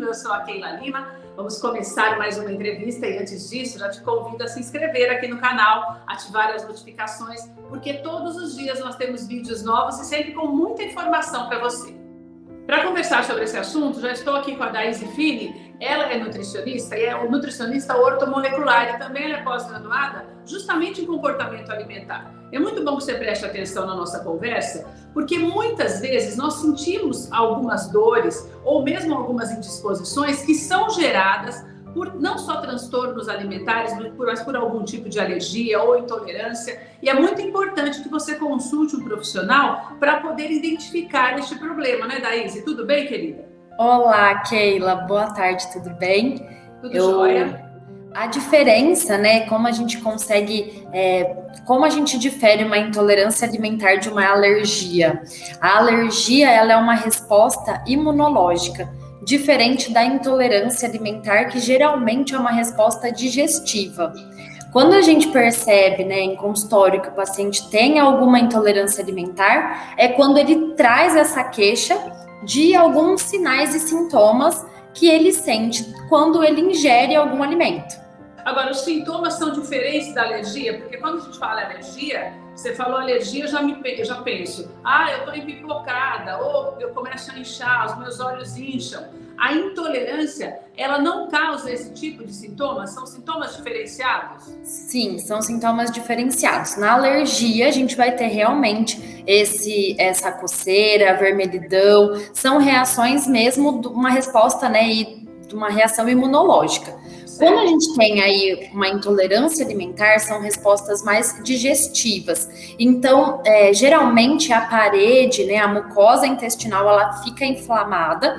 bem-vindo, eu sou a Keila Lima. Vamos começar mais uma entrevista e antes disso, já te convido a se inscrever aqui no canal, ativar as notificações, porque todos os dias nós temos vídeos novos e sempre com muita informação para você. Para conversar sobre esse assunto, já estou aqui com a Daisy Fini. Ela é nutricionista e é nutricionista ortomolecular e também é pós-graduada justamente em comportamento alimentar. É muito bom que você preste atenção na nossa conversa, porque muitas vezes nós sentimos algumas dores ou mesmo algumas indisposições que são geradas por não só transtornos alimentares, mas por algum tipo de alergia ou intolerância. E é muito importante que você consulte um profissional para poder identificar este problema, né, Daíse? Tudo bem, querida? Olá, Keila. Boa tarde, tudo bem? Tudo Eu... jóia? A diferença, né? Como a gente consegue, é, como a gente difere uma intolerância alimentar de uma alergia? A alergia ela é uma resposta imunológica diferente da intolerância alimentar, que geralmente é uma resposta digestiva. Quando a gente percebe, né, em consultório que o paciente tem alguma intolerância alimentar, é quando ele traz essa queixa de alguns sinais e sintomas que ele sente quando ele ingere algum alimento. Agora, os sintomas são diferentes da alergia, porque quando a gente fala alergia, você falou alergia, eu já, me, eu já penso, ah, eu estou empipocada, ou eu começo a inchar, os meus olhos incham. A intolerância, ela não causa esse tipo de sintomas? São sintomas diferenciados? Sim, são sintomas diferenciados. Na alergia, a gente vai ter realmente esse, essa coceira, vermelhidão, são reações mesmo de uma resposta, né, e de uma reação imunológica. Quando a gente tem aí uma intolerância alimentar, são respostas mais digestivas. Então, é, geralmente a parede, né, a mucosa intestinal, ela fica inflamada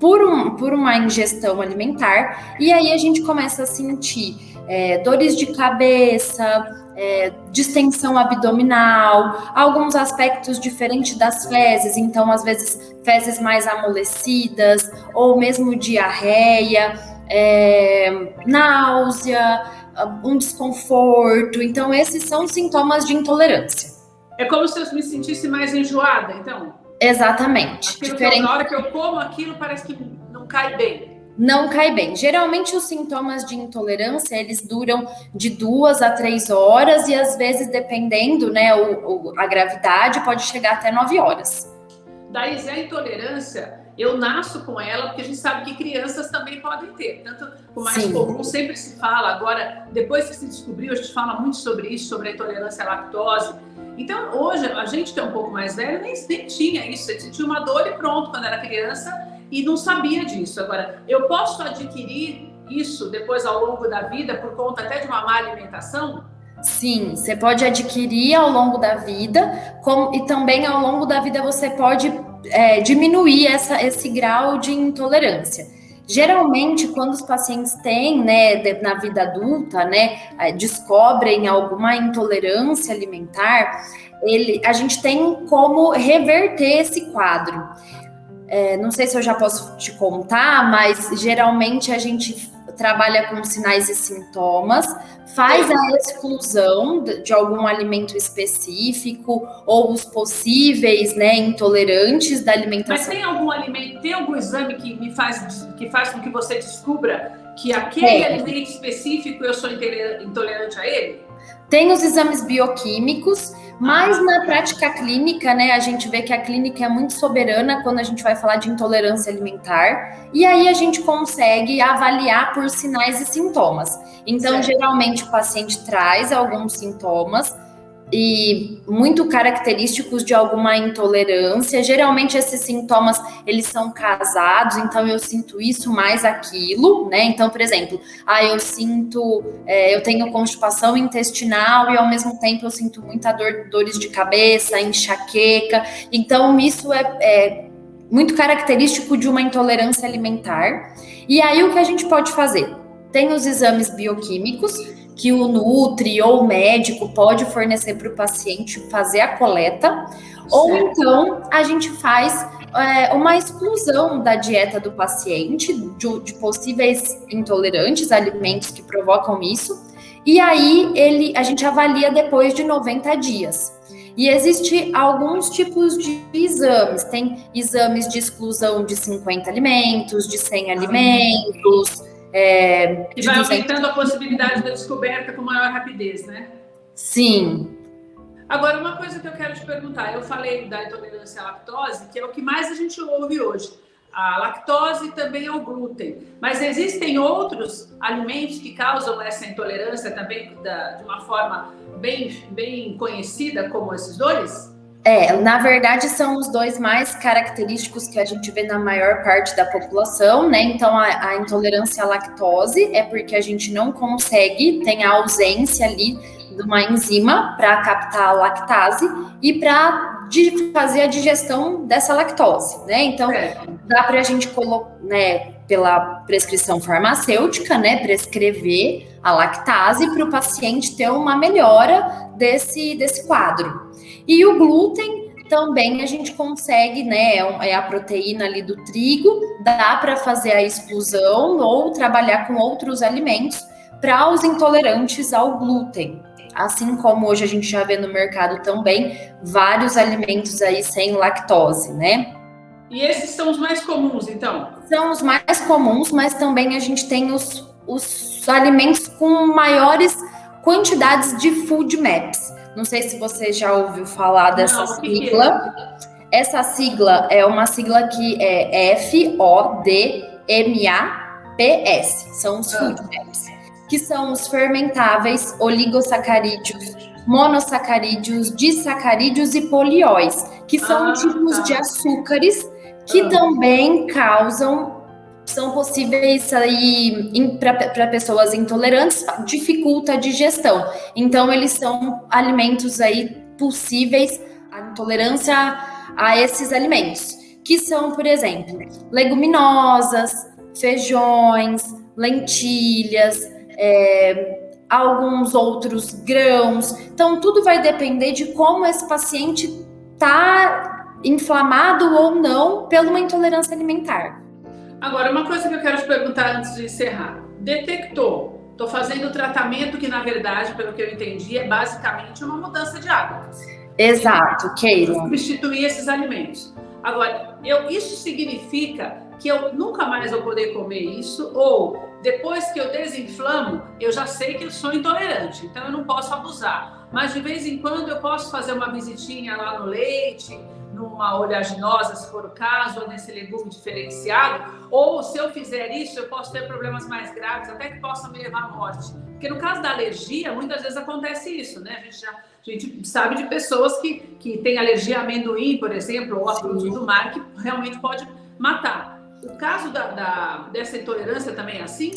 por, um, por uma ingestão alimentar, e aí a gente começa a sentir é, dores de cabeça, é, distensão abdominal, alguns aspectos diferentes das fezes, então às vezes fezes mais amolecidas, ou mesmo diarreia é, náusea, um desconforto. Então, esses são sintomas de intolerância. É como se eu me sentisse mais enjoada, então? Exatamente. Diferente... na hora que eu como aquilo, parece que não cai bem. Não cai bem. Geralmente os sintomas de intolerância eles duram de duas a três horas e às vezes dependendo, né, o, o a gravidade pode chegar até nove horas. Daí a intolerância eu nasço com ela, porque a gente sabe que crianças também podem ter. Tanto o mais Sim. comum sempre se fala, agora, depois que se descobriu, a gente fala muito sobre isso, sobre a intolerância à lactose. Então, hoje, a gente que é um pouco mais velho nem, nem tinha isso. Você tinha uma dor e pronto quando era criança e não sabia disso. Agora, eu posso adquirir isso depois ao longo da vida por conta até de uma má alimentação? Sim, você pode adquirir ao longo da vida, como, e também ao longo da vida você pode é, diminuir essa, esse grau de intolerância. Geralmente, quando os pacientes têm, né, na vida adulta, né, é, descobrem alguma intolerância alimentar, ele, a gente tem como reverter esse quadro. É, não sei se eu já posso te contar, mas geralmente a gente trabalha com sinais e sintomas, faz a exclusão de algum alimento específico ou os possíveis, né, intolerantes da alimentação. Mas tem algum alimento, tem algum exame que me faz que faz com que você descubra que aquele é. alimento específico eu sou intolerante a ele? Tem os exames bioquímicos mas na prática clínica, né, a gente vê que a clínica é muito soberana quando a gente vai falar de intolerância alimentar, e aí a gente consegue avaliar por sinais e sintomas. Então, certo. geralmente o paciente traz alguns sintomas, e muito característicos de alguma intolerância. Geralmente esses sintomas eles são casados, então eu sinto isso mais aquilo, né? Então, por exemplo, ah, eu sinto, é, eu tenho constipação intestinal e ao mesmo tempo eu sinto muita dor, dores de cabeça, enxaqueca. Então, isso é, é muito característico de uma intolerância alimentar. E aí o que a gente pode fazer? Tem os exames bioquímicos que o Nutri ou o médico pode fornecer para o paciente fazer a coleta, certo. ou então a gente faz é, uma exclusão da dieta do paciente de, de possíveis intolerantes, alimentos que provocam isso, e aí ele a gente avalia depois de 90 dias. E existe alguns tipos de exames. Tem exames de exclusão de 50 alimentos, de 100 alimentos. É, e vai aumentando a possibilidade da descoberta com maior rapidez, né? Sim. Agora, uma coisa que eu quero te perguntar, eu falei da intolerância à lactose, que é o que mais a gente ouve hoje. A lactose também é o glúten. Mas existem outros alimentos que causam essa intolerância também da, de uma forma bem, bem conhecida como esses dois? É, na verdade são os dois mais característicos que a gente vê na maior parte da população, né? Então a, a intolerância à lactose é porque a gente não consegue, tem a ausência ali de uma enzima para captar a lactase e para fazer a digestão dessa lactose, né? Então, é. dá para a gente colocar, né, pela prescrição farmacêutica, né, prescrever a lactase para o paciente ter uma melhora desse, desse quadro. E o glúten também a gente consegue, né, é, é a proteína ali do trigo, dá para fazer a exclusão ou trabalhar com outros alimentos para os intolerantes ao glúten. Assim como hoje a gente já vê no mercado também vários alimentos aí sem lactose, né? E esses são os mais comuns, então? São os mais comuns, mas também a gente tem os, os alimentos com maiores quantidades de food maps. Não sei se você já ouviu falar dessa Não, sigla. É? Essa sigla é uma sigla que é F-O-D-M-A-P-S. São os food ah. maps que são os fermentáveis, oligosacarídeos, monossacarídeos, disacarídeos e polióis, que são ah, tipos tá. de açúcares que também causam são possíveis aí para pessoas intolerantes, dificulta a digestão. Então, eles são alimentos aí possíveis a intolerância a esses alimentos, que são, por exemplo, leguminosas, feijões, lentilhas, é, alguns outros grãos. Então, tudo vai depender de como esse paciente está inflamado ou não pela uma intolerância alimentar. Agora, uma coisa que eu quero te perguntar antes de encerrar: detectou? Estou fazendo o tratamento que, na verdade, pelo que eu entendi, é basicamente uma mudança de hábitos. Exato, Keila. Substituir esses alimentos. Agora, eu, isso significa que eu nunca mais vou poder comer isso, ou depois que eu desinflamo, eu já sei que eu sou intolerante, então eu não posso abusar. Mas de vez em quando eu posso fazer uma visitinha lá no leite, numa oleaginosa, se for o caso, ou nesse legume diferenciado, ou se eu fizer isso, eu posso ter problemas mais graves, até que possam me levar à morte. Porque no caso da alergia, muitas vezes acontece isso, né? A gente já a gente sabe de pessoas que, que têm alergia a amendoim, por exemplo, ou a frutos do mar, que realmente pode matar. O caso da, da, dessa intolerância também é assim?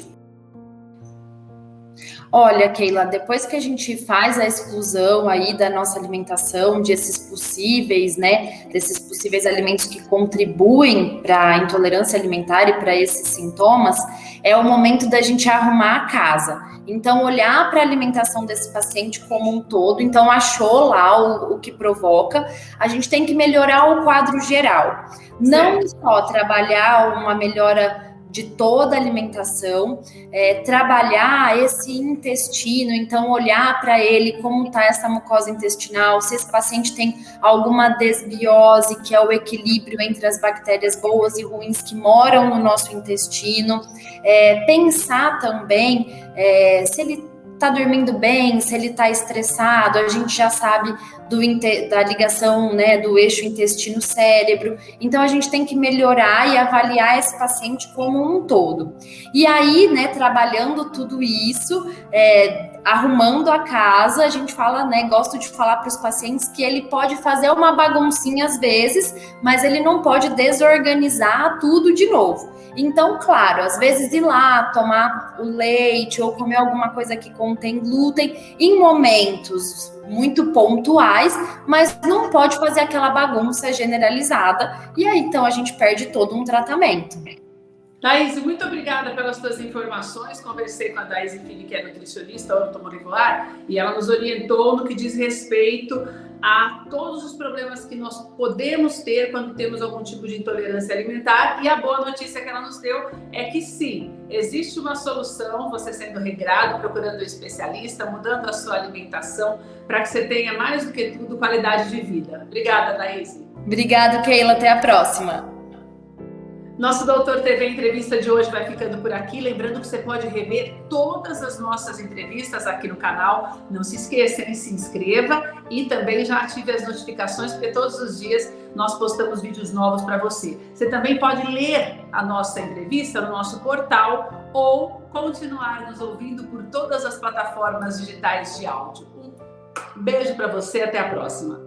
Olha, Keila, depois que a gente faz a exclusão aí da nossa alimentação, desses possíveis, né, desses possíveis alimentos que contribuem para a intolerância alimentar e para esses sintomas, é o momento da gente arrumar a casa. Então, olhar para a alimentação desse paciente como um todo. Então, achou lá o, o que provoca, a gente tem que melhorar o quadro geral. Não certo. só trabalhar uma melhora de toda a alimentação, é, trabalhar esse intestino, então olhar para ele como está essa mucosa intestinal, se esse paciente tem alguma desbiose, que é o equilíbrio entre as bactérias boas e ruins que moram no nosso intestino, é, pensar também é, se ele está dormindo bem, se ele está estressado, a gente já sabe do, da ligação né, do eixo intestino-cérebro. Então a gente tem que melhorar e avaliar esse paciente como um todo. E aí, né, trabalhando tudo isso, é, arrumando a casa, a gente fala, né, gosto de falar para os pacientes que ele pode fazer uma baguncinha às vezes, mas ele não pode desorganizar tudo de novo. Então, claro, às vezes ir lá tomar o leite ou comer alguma coisa que contém glúten em momentos muito pontuais, mas não pode fazer aquela bagunça generalizada e aí então a gente perde todo um tratamento. Thaís, muito obrigada pelas suas informações. Conversei com a Thaís Fini, que é nutricionista ortomolecular, e ela nos orientou no que diz respeito a todos os problemas que nós podemos ter quando temos algum tipo de intolerância alimentar. E a boa notícia que ela nos deu é que sim, existe uma solução, você sendo regrado, procurando um especialista, mudando a sua alimentação, para que você tenha mais do que tudo qualidade de vida. Obrigada, Thaís. Obrigada, Keila. Até a próxima. Nosso Doutor TV Entrevista de hoje vai ficando por aqui. Lembrando que você pode rever todas as nossas entrevistas aqui no canal. Não se esqueça, se inscreva e também já ative as notificações, porque todos os dias nós postamos vídeos novos para você. Você também pode ler a nossa entrevista no nosso portal ou continuar nos ouvindo por todas as plataformas digitais de áudio. Um beijo para você, até a próxima.